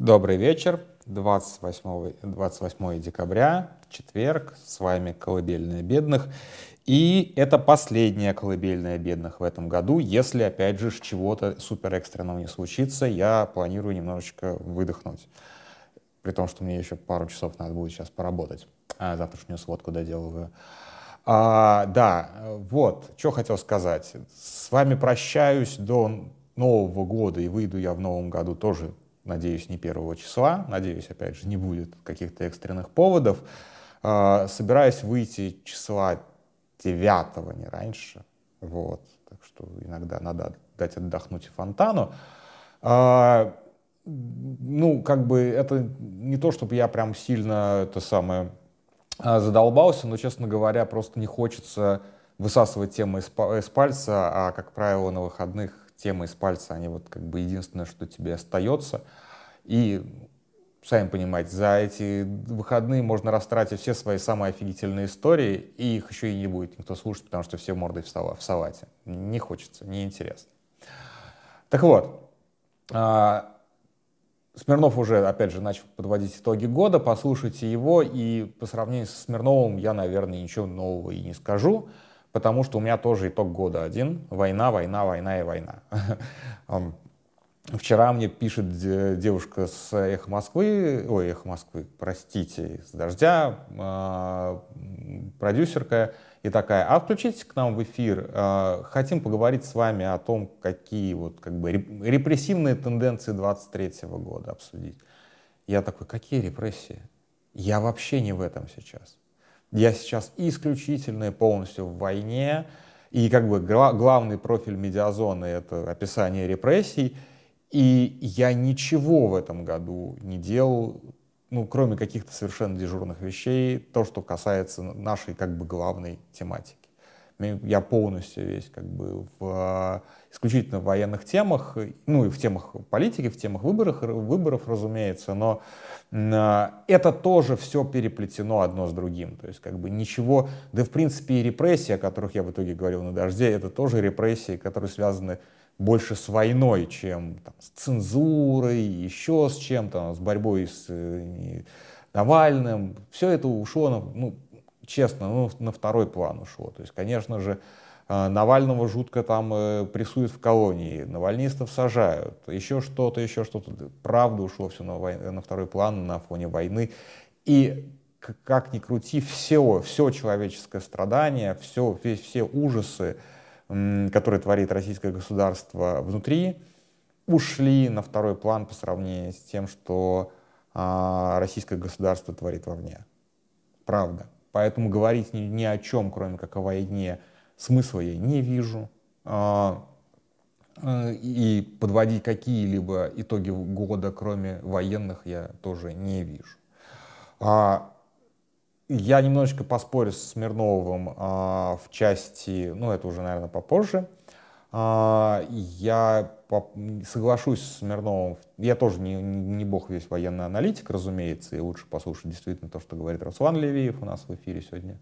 Добрый вечер. 28, 28 декабря, четверг. С вами «Колыбельная бедных». И это последняя «Колыбельная бедных» в этом году. Если, опять же, чего-то супер экстренного не случится, я планирую немножечко выдохнуть. При том, что мне еще пару часов надо будет сейчас поработать. А завтрашнюю сводку доделываю. А, да, вот, что хотел сказать. С вами прощаюсь до Нового года, и выйду я в Новом году тоже надеюсь, не первого числа, надеюсь, опять же, не будет каких-то экстренных поводов. А, собираюсь выйти числа 9 не раньше, вот, так что иногда надо дать отдохнуть и фонтану. А, ну, как бы это не то, чтобы я прям сильно это самое а, задолбался, но, честно говоря, просто не хочется высасывать темы из, из пальца, а, как правило, на выходных темы из пальца, они вот как бы единственное, что тебе остается. И, сами понимаете, за эти выходные можно растратить все свои самые офигительные истории, и их еще и не будет никто слушать, потому что все мордой в, сала, в салате. Не хочется, неинтересно. Так вот, а, Смирнов уже, опять же, начал подводить итоги года, послушайте его, и по сравнению со Смирновым я, наверное, ничего нового и не скажу потому что у меня тоже итог года один. Война, война, война и война. Вчера мне пишет девушка с «Эхо Москвы», ой, «Эхо Москвы», простите, с «Дождя», а, продюсерка, и такая, а включитесь к нам в эфир, а, хотим поговорить с вами о том, какие вот как бы репрессивные тенденции 23 года обсудить. Я такой, какие репрессии? Я вообще не в этом сейчас. Я сейчас исключительно полностью в войне, и как бы главный профиль медиазоны — это описание репрессий, и я ничего в этом году не делал, ну, кроме каких-то совершенно дежурных вещей, то, что касается нашей как бы главной тематики. Я полностью весь как бы в исключительно в военных темах, ну и в темах политики, в темах выборов, выборов, разумеется, но а, это тоже все переплетено одно с другим. То есть как бы ничего, да в принципе и репрессии, о которых я в итоге говорил на дожде, это тоже репрессии, которые связаны больше с войной, чем там, с цензурой, еще с чем-то, с борьбой с э, Навальным. Все это ушло, ну, честно, ну, на второй план ушло. То есть, конечно же, а, Навального жутко там э, прессуют в колонии, навальнистов сажают, еще что-то, еще что-то. Правда ушло все на, вой... на второй план на фоне войны. И как ни крути, все, все человеческое страдание, все, все, все ужасы, которые творит российское государство внутри, ушли на второй план по сравнению с тем, что а, российское государство творит вовне. Правда. Поэтому говорить ни, ни о чем, кроме как о войне, смысла я не вижу. А, э, и подводить какие-либо итоги года, кроме военных, я тоже не вижу. А, я немножечко поспорю с Смирновым а, в части, ну это уже, наверное, попозже. Я соглашусь с Смирновым. Я тоже не, не бог весь военный аналитик, разумеется, и лучше послушать действительно то, что говорит Руслан Левиев у нас в эфире сегодня.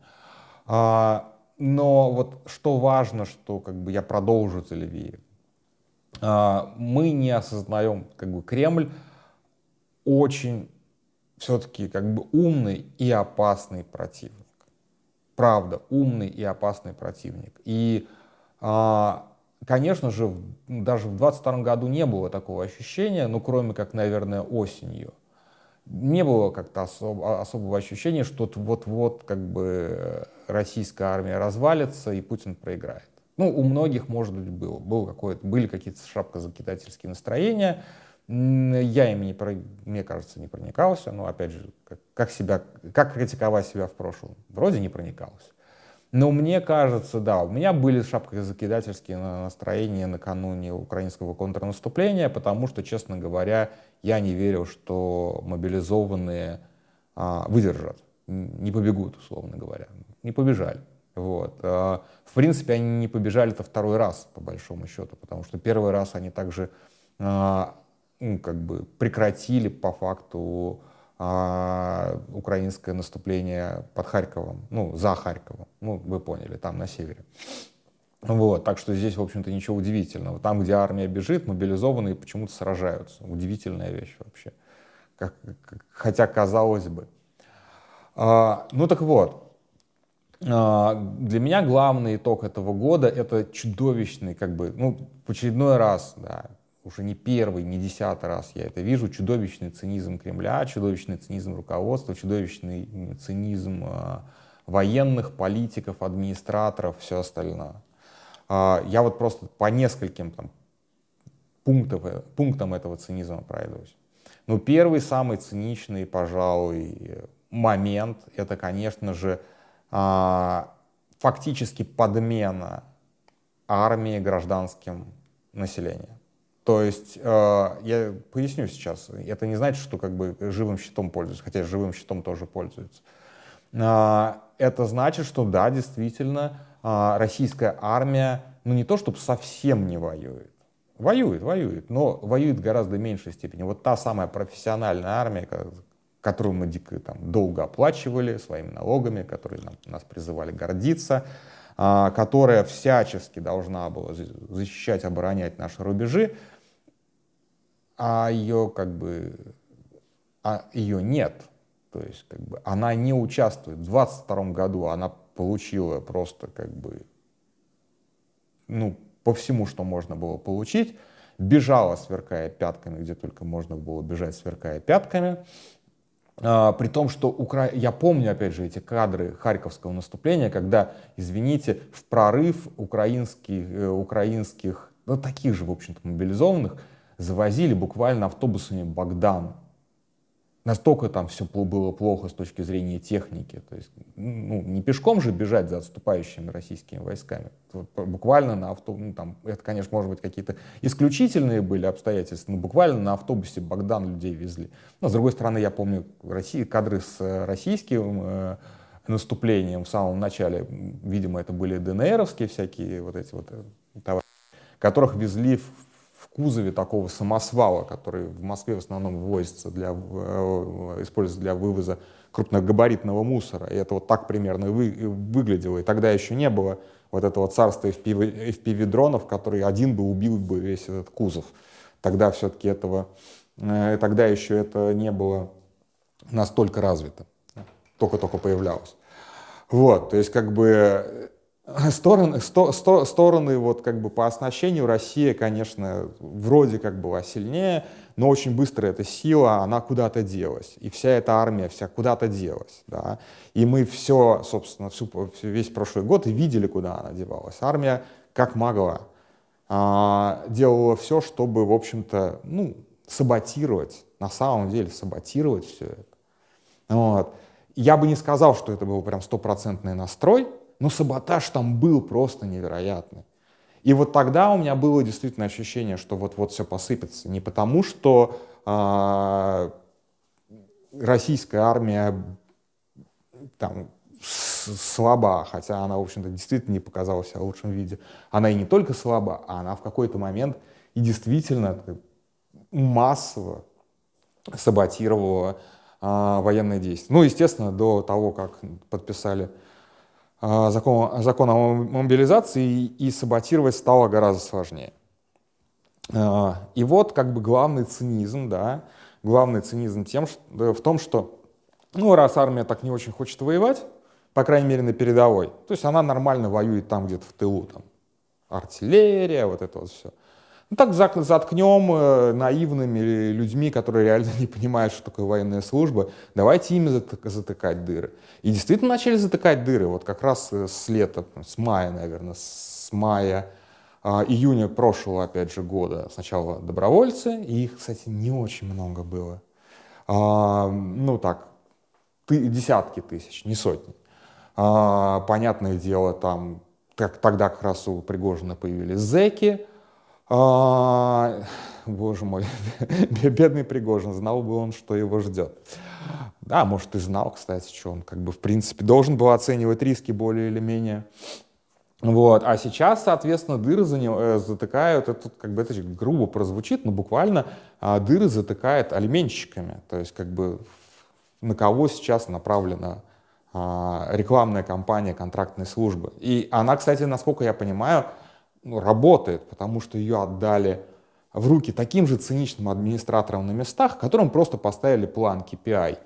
Но вот что важно, что как бы я продолжу Телевиев. А, мы не осознаем, как бы Кремль очень все-таки как бы умный и опасный противник. Правда, умный и опасный противник. И, а, конечно же, даже в 22 году не было такого ощущения, ну, кроме как, наверное, осенью не было как-то особо, особого ощущения, что вот-вот как бы российская армия развалится и Путин проиграет. Ну, у многих, может быть, было. было какое-то, были какие-то шапкозакидательские настроения. Я ими, не, мне кажется, не проникался. Но, опять же, как, как, себя, как критиковать себя в прошлом? Вроде не проникался. Но мне кажется, да, у меня были шапкозакидательские настроения накануне украинского контрнаступления, потому что, честно говоря, я не верил, что мобилизованные а, выдержат, не побегут, условно говоря. Не побежали. Вот. А, в принципе, они не побежали это второй раз, по большому счету, потому что первый раз они также а, ну, как бы прекратили по факту а, украинское наступление под Харьковом, ну, за Харьковом, ну, вы поняли, там, на севере. Вот, так что здесь, в общем-то, ничего удивительного. Там, где армия бежит, мобилизованные почему-то сражаются. Удивительная вещь вообще. как, хотя казалось бы. А, ну так вот, а, для меня главный итог этого года это чудовищный, как бы, ну, в очередной раз, да, уже не первый, не десятый раз я это вижу, чудовищный цинизм Кремля, чудовищный цинизм руководства, чудовищный цинизм э, военных, политиков, администраторов, все остальное. Э, я вот просто по нескольким там, пунктам, пунктам этого цинизма пройдусь. Ну, первый, самый циничный, пожалуй, момент, это, конечно же, э, фактически подмена армии гражданским населением. То есть, э, я поясню сейчас, это не значит, что как бы живым щитом пользуются, хотя живым щитом тоже пользуются. Э, это значит, что да, действительно, э, российская армия, ну не то чтобы совсем не воюет, воюет, воюет, но воюет в гораздо меньшей степени. Вот та самая профессиональная армия, которую мы дико там, долго оплачивали своими налогами, которые нам, нас призывали гордиться, а, которая всячески должна была защищать, оборонять наши рубежи, а ее как бы, а ее нет. То есть как бы она не участвует. В 22 году она получила просто как бы, ну, по всему, что можно было получить. Бежала, сверкая пятками, где только можно было бежать, сверкая пятками. А, при том, что Укра... я помню, опять же, эти кадры Харьковского наступления, когда, извините, в прорыв украинских, э, украинских ну, таких же, в общем-то, мобилизованных, завозили буквально автобусами Богдан. Настолько там все было плохо с точки зрения техники. То есть, ну, не пешком же бежать за отступающими российскими войсками. Буквально на автобусе, ну, там, это, конечно, может быть, какие-то исключительные были обстоятельства, но буквально на автобусе Богдан людей везли. Но, с другой стороны, я помню России, кадры с э, российским э, наступлением в самом начале. Видимо, это были ДНРовские всякие вот эти вот э, товары, которых везли в кузове такого самосвала, который в Москве в основном вывозится для, э, используется для вывоза крупногабаритного мусора. И это вот так примерно вы, выглядело. И тогда еще не было вот этого царства FPV, FPV-дронов, который один бы убил бы весь этот кузов. Тогда все-таки этого, э, тогда еще это не было настолько развито. Только-только появлялось. Вот, то есть как бы Стороны, сто, сто, стороны вот как бы по оснащению Россия, конечно, вроде как была сильнее, но очень быстро эта сила, она куда-то делась. И вся эта армия вся куда-то делась. Да? И мы все, собственно, всю, весь прошлый год и видели, куда она девалась. Армия как могла а, делала все, чтобы, в общем-то, ну, саботировать, на самом деле саботировать все это. Вот. Я бы не сказал, что это был прям стопроцентный настрой, но саботаж там был просто невероятный. И вот тогда у меня было действительно ощущение, что вот-вот все посыпется. Не потому, что э, российская армия там, слаба, хотя она, в общем-то, действительно не показала себя в лучшем виде. Она и не только слаба, а она в какой-то момент и действительно массово саботировала э, военные действия. Ну, естественно, до того, как подписали закон, закон о мобилизации и саботировать стало гораздо сложнее. А, и вот как бы главный цинизм, да, главный цинизм тем, что, в том, что ну, раз армия так не очень хочет воевать, по крайней мере на передовой, то есть она нормально воюет там где-то в тылу, там артиллерия, вот это вот все. Ну так заткнем э, наивными людьми, которые реально не понимают, что такое военная служба. Давайте ими затыкать дыры. И действительно начали затыкать дыры. Вот как раз э, с лета, с мая, наверное, с мая, а, июня прошлого, опять же, года. Сначала добровольцы, и их, кстати, не очень много было. А, ну так, десятки тысяч, не сотни. А, понятное дело, там как, тогда как раз у Пригожина появились зэки, а, боже мой, бедный Пригожин, знал бы он, что его ждет. Да, может, и знал, кстати, что он как бы в принципе должен был оценивать риски более или менее. Вот. А сейчас, соответственно, дыры за него, э, затыкают, это как бы это грубо прозвучит, но буквально а, дыры затыкают алименщиками. То есть как бы на кого сейчас направлена а, рекламная кампания контрактной службы. И она, кстати, насколько я понимаю, ну, работает, потому что ее отдали в руки таким же циничным администраторам на местах, которым просто поставили план KPI.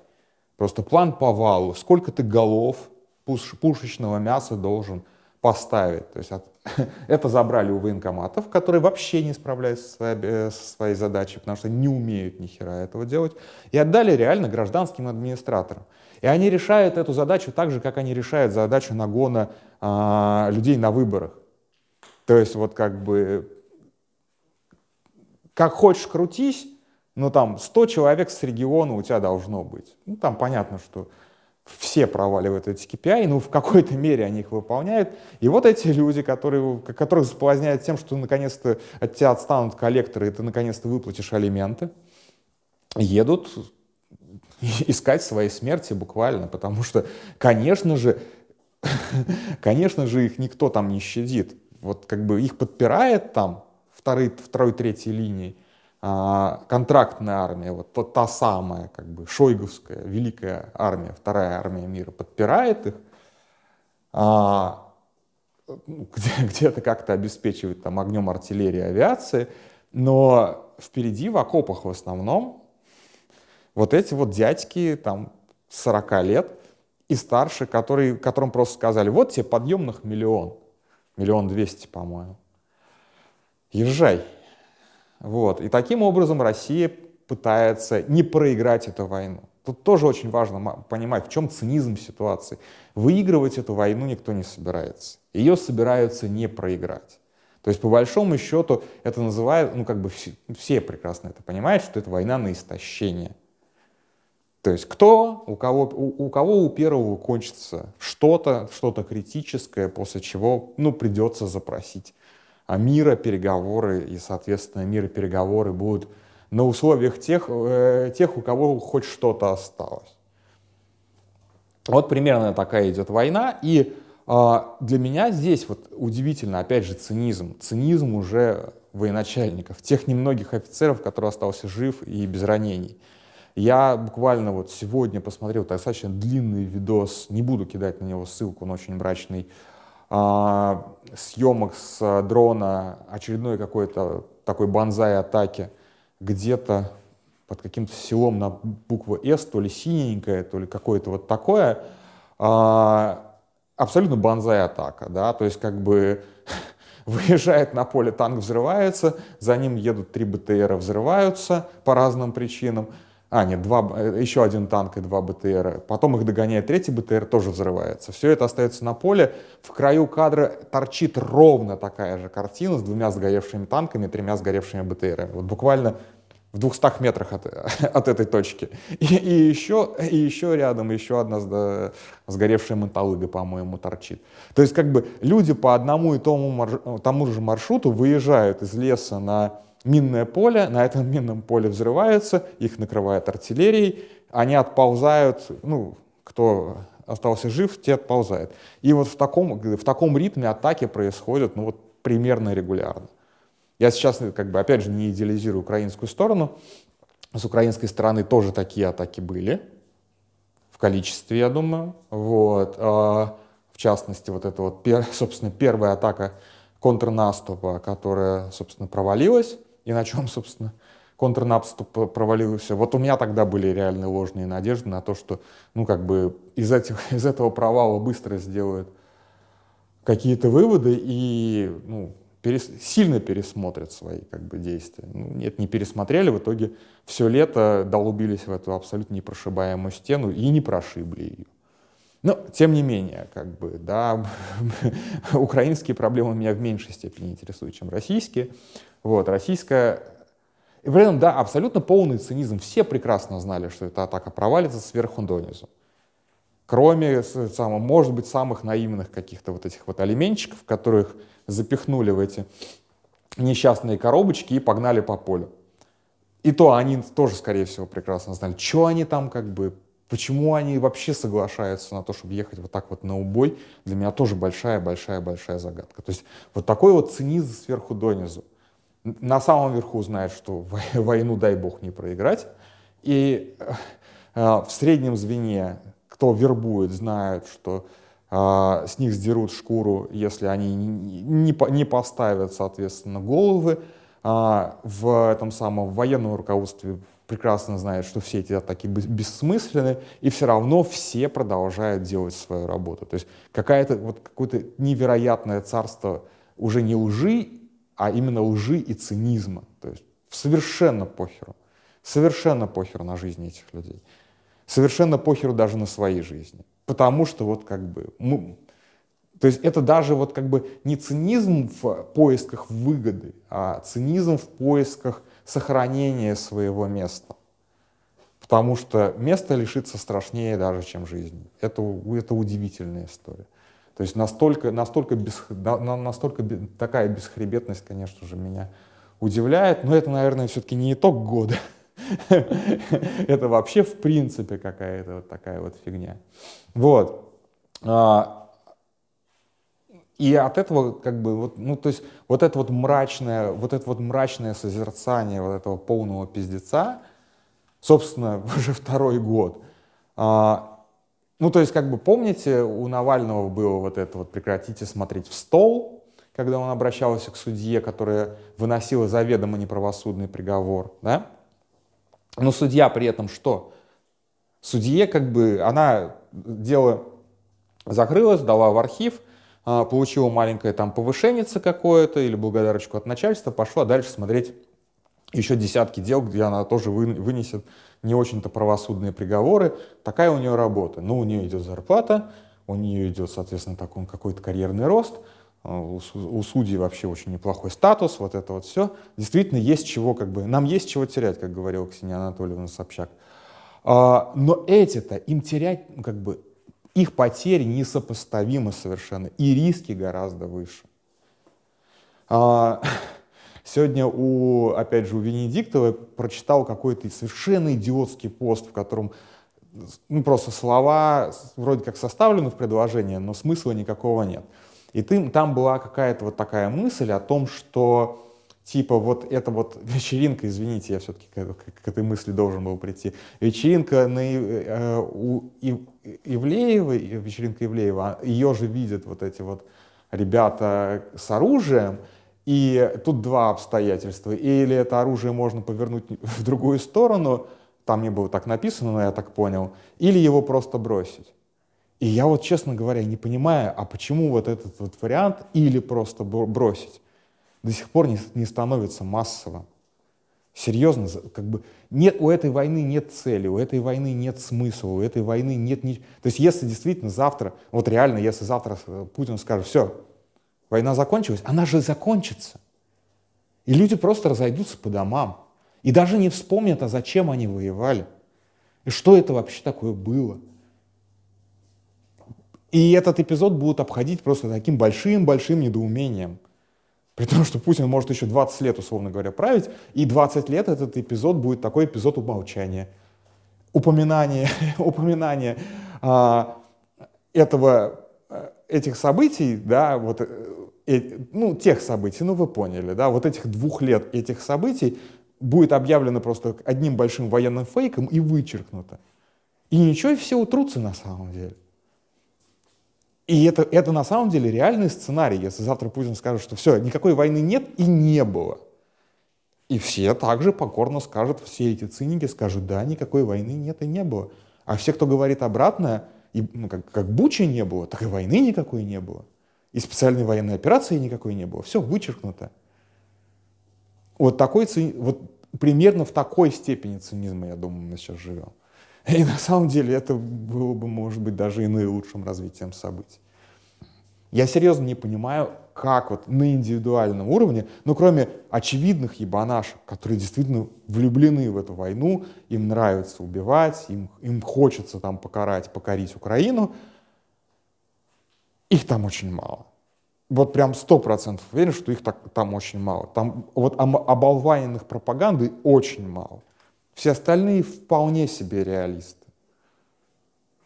Просто план по валу. Сколько ты голов пуш, пушечного мяса должен поставить. То есть от, это забрали у военкоматов, которые вообще не справляются со своей, э, со своей задачей, потому что не умеют ни хера этого делать, и отдали реально гражданским администраторам. И они решают эту задачу так же, как они решают задачу нагона а, людей на выборах. То есть вот как бы как хочешь крутись, но там 100 человек с региона у тебя должно быть. Ну там понятно, что все проваливают эти KPI, но в какой-то мере они их выполняют. И вот эти люди, которые, которых соблазняют тем, что наконец-то от тебя отстанут коллекторы, и ты наконец-то выплатишь алименты, едут искать своей смерти буквально, потому что, конечно же, конечно же, их никто там не щадит. Вот как бы их подпирает там второй, второй третьей линии, а, контрактная армия, вот та, та самая, как бы, шойговская, великая армия, вторая армия мира, подпирает их, а, где, где-то как-то обеспечивает там огнем артиллерии, авиации, но впереди в окопах в основном вот эти вот дядьки там 40 лет и старше, которые, которым просто сказали, вот тебе подъемных миллион, миллион двести, по-моему, езжай, вот. И таким образом Россия пытается не проиграть эту войну. Тут тоже очень важно понимать, в чем цинизм ситуации. Выигрывать эту войну никто не собирается. Ее собираются не проиграть. То есть, по большому счету, это называют, ну, как бы все, все прекрасно это понимают, что это война на истощение. То есть, кто, у кого, у, у кого у первого кончится что-то, что-то критическое, после чего, ну, придется запросить а мира переговоры, и, соответственно, мира переговоры будут на условиях тех, э, тех у кого хоть что-то осталось. Вот примерно такая идет война, и э, для меня здесь вот удивительно, опять же, цинизм. Цинизм уже военачальников, тех немногих офицеров, который остался жив и без ранений. Я буквально вот сегодня посмотрел достаточно длинный видос, не буду кидать на него ссылку, он очень мрачный, а, съемок с дрона очередной какой-то такой банзай атаки где-то под каким-то селом на букву «С», то ли синенькое, то ли какое-то вот такое, а, абсолютно банзай атака, да, то есть как бы выезжает на поле, танк взрывается, за ним едут три БТРа, взрываются по разным причинам, а, нет, два, э, еще один танк и два БТР. Потом их догоняет третий БТР, тоже взрывается. Все это остается на поле. В краю кадра торчит ровно такая же картина с двумя сгоревшими танками, тремя сгоревшими БТРами. Вот буквально в 200 метрах от, от этой точки. И, и, еще, и еще рядом еще одна сгоревшая мотолыга, по-моему, торчит. То есть как бы люди по одному и тому, тому же маршруту выезжают из леса на минное поле, на этом минном поле взрываются, их накрывает артиллерией, они отползают, ну, кто остался жив, те отползают. И вот в таком, в таком ритме атаки происходят, ну, вот примерно регулярно. Я сейчас, как бы, опять же, не идеализирую украинскую сторону. С украинской стороны тоже такие атаки были, в количестве, я думаю. Вот. А, в частности, вот это вот, собственно, первая атака контрнаступа, которая, собственно, провалилась и на чем, собственно, контрнаступ провалился. Вот у меня тогда были реальные ложные надежды на то, что, ну, как бы из, этих, из этого провала быстро сделают какие-то выводы и, ну, перес, сильно пересмотрят свои, как бы, действия. Ну, нет, не пересмотрели, в итоге все лето долубились в эту абсолютно непрошибаемую стену и не прошибли ее. Но, тем не менее, как бы, да, украинские проблемы меня в меньшей степени интересуют, чем российские. Вот, российская... И при этом, да, абсолютно полный цинизм. Все прекрасно знали, что эта атака провалится сверху донизу. Кроме, самого, может быть, самых наивных каких-то вот этих вот алименщиков, которых запихнули в эти несчастные коробочки и погнали по полю. И то они тоже, скорее всего, прекрасно знали, что они там как бы, почему они вообще соглашаются на то, чтобы ехать вот так вот на убой, для меня тоже большая-большая-большая загадка. То есть вот такой вот цинизм сверху донизу на самом верху знает, что войну, дай бог, не проиграть. И э, в среднем звене, кто вербует, знают, что э, с них сдерут шкуру, если они не, не поставят, соответственно, головы. а, в этом самом военном руководстве прекрасно знает, что все эти атаки бессмысленны, и все равно все продолжают делать свою работу. То есть какая-то вот какое-то невероятное царство уже не лжи, а именно лжи и цинизма. То есть совершенно похеру. Совершенно похеру на жизни этих людей. Совершенно похеру даже на свои жизни. Потому что вот как бы... Мы, то есть это даже вот как бы не цинизм в поисках выгоды, а цинизм в поисках сохранения своего места. Потому что место лишиться страшнее даже, чем жизнь. Это, это удивительная история. То есть настолько, настолько, без, настолько такая бесхребетность, конечно же, меня удивляет. Но это, наверное, все-таки не итог года. Это вообще в принципе какая-то вот такая вот фигня. Вот. И от этого как бы вот, ну то есть вот это вот мрачное, вот это вот мрачное созерцание вот этого полного пиздеца, собственно, уже второй год. А, ну то есть как бы помните, у Навального было вот это вот прекратите смотреть в стол, когда он обращался к судье, которая выносила заведомо неправосудный приговор, да? Но судья при этом что? Судье как бы, она дело закрылась, дала в архив, получила маленькое там повышение какое-то или благодарочку от начальства, пошла дальше смотреть еще десятки дел, где она тоже вынесет не очень-то правосудные приговоры. Такая у нее работа. Ну, у нее идет зарплата, у нее идет, соответственно, такой какой-то карьерный рост, а, у, у судей вообще очень неплохой статус, вот это вот все. Действительно, есть чего, как бы, нам есть чего терять, как говорила Ксения Анатольевна Собчак. А, но эти-то, им терять, ну, как бы, их потери несопоставимы совершенно, и риски гораздо выше. А, сегодня, у, опять же, у Венедиктова прочитал какой-то совершенно идиотский пост, в котором ну, просто слова вроде как составлены в предложение, но смысла никакого нет. И ты, там была какая-то вот такая мысль о том, что типа вот эта вот вечеринка, извините, я все-таки к, к этой мысли должен был прийти, вечеринка на, э, у Ивлеевой, вечеринка Ивлеева, ее же видят вот эти вот ребята с оружием, и тут два обстоятельства. Или это оружие можно повернуть в другую сторону, там не было так написано, но я так понял, или его просто бросить. И я вот, честно говоря, не понимаю, а почему вот этот вот вариант или просто бросить до сих пор не, не становится массовым. Серьезно, как бы нет, у этой войны нет цели, у этой войны нет смысла, у этой войны нет ни... То есть если действительно завтра, вот реально, если завтра Путин скажет, все, война закончилась, она же закончится. И люди просто разойдутся по домам. И даже не вспомнят, а зачем они воевали. И что это вообще такое было. И этот эпизод будут обходить просто таким большим-большим недоумением. При том, что Путин может еще 20 лет, условно говоря, править, и 20 лет этот эпизод будет такой эпизод умолчания. Упоминание, упоминание а, этого, э, этих событий, да, вот, э, э, ну, тех событий, ну, вы поняли, да, вот этих двух лет этих событий будет объявлено просто одним большим военным фейком и вычеркнуто. И ничего, и все утрутся на самом деле. И это, это на самом деле реальный сценарий, если завтра Путин скажет, что все, никакой войны нет и не было. И все также покорно скажут, все эти циники скажут, да, никакой войны нет и не было. А все, кто говорит обратное, и, ну, как, как Бучи не было, так и войны никакой не было. И специальной военной операции никакой не было. Все вычеркнуто. Вот, такой, вот примерно в такой степени цинизма, я думаю, мы сейчас живем. И на самом деле это было бы, может быть, даже и наилучшим развитием событий. Я серьезно не понимаю, как вот на индивидуальном уровне, ну кроме очевидных ебанашек, которые действительно влюблены в эту войну, им нравится убивать, им, им хочется там покарать, покорить Украину, их там очень мало. Вот прям сто процентов уверен, что их так, там очень мало. Там вот оболваненных пропаганды очень мало. Все остальные вполне себе реалисты.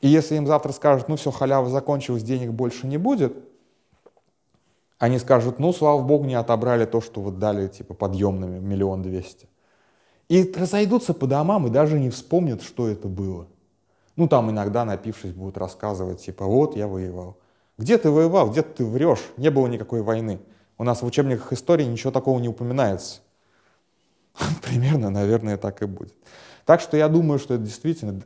И если им завтра скажут, ну все, халява закончилась, денег больше не будет, они скажут, ну, слава богу, не отобрали то, что вот дали, типа, подъемными миллион двести. И разойдутся по домам и даже не вспомнят, что это было. Ну, там иногда, напившись, будут рассказывать, типа, вот, я воевал. Где ты воевал? Где ты врешь? Не было никакой войны. У нас в учебниках истории ничего такого не упоминается. Примерно, наверное, так и будет. Так что я думаю, что это действительно...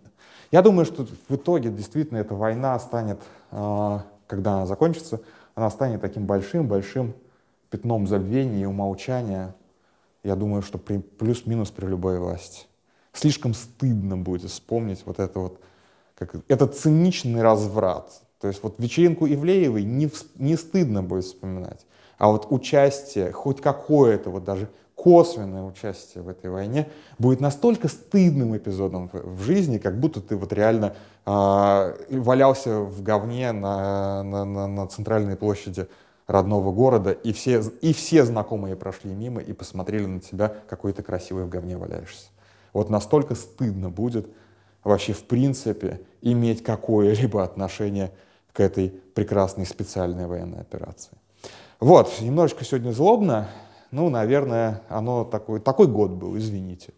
Я думаю, что в итоге действительно эта война станет, а, когда она закончится, она станет таким большим-большим пятном забвения и умолчания. Я думаю, что плюс-минус при любой власти. Слишком стыдно будет вспомнить вот это вот, как, этот циничный разврат. То есть вот вечеринку Ивлеевой не, не стыдно будет вспоминать. А вот участие, хоть какое-то вот даже косвенное участие в этой войне будет настолько стыдным эпизодом в жизни, как будто ты вот реально э, валялся в говне на, на, на, на центральной площади родного города, и все, и все знакомые прошли мимо и посмотрели на тебя, какой ты красивый в говне валяешься. Вот настолько стыдно будет вообще в принципе иметь какое-либо отношение к этой прекрасной специальной военной операции. Вот, немножечко сегодня злобно, ну, наверное, оно такой, такой год был, извините.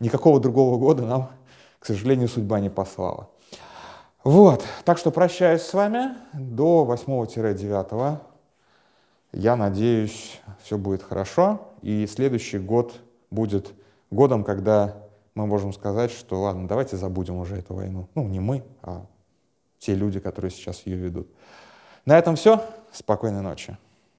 Никакого другого года нам, к сожалению, судьба не послала. Вот, так что прощаюсь с вами до 8-9. Я надеюсь, все будет хорошо, и следующий год будет годом, когда мы можем сказать, что ладно, давайте забудем уже эту войну. Ну, не мы, а те люди, которые сейчас ее ведут. На этом все. Спокойной ночи.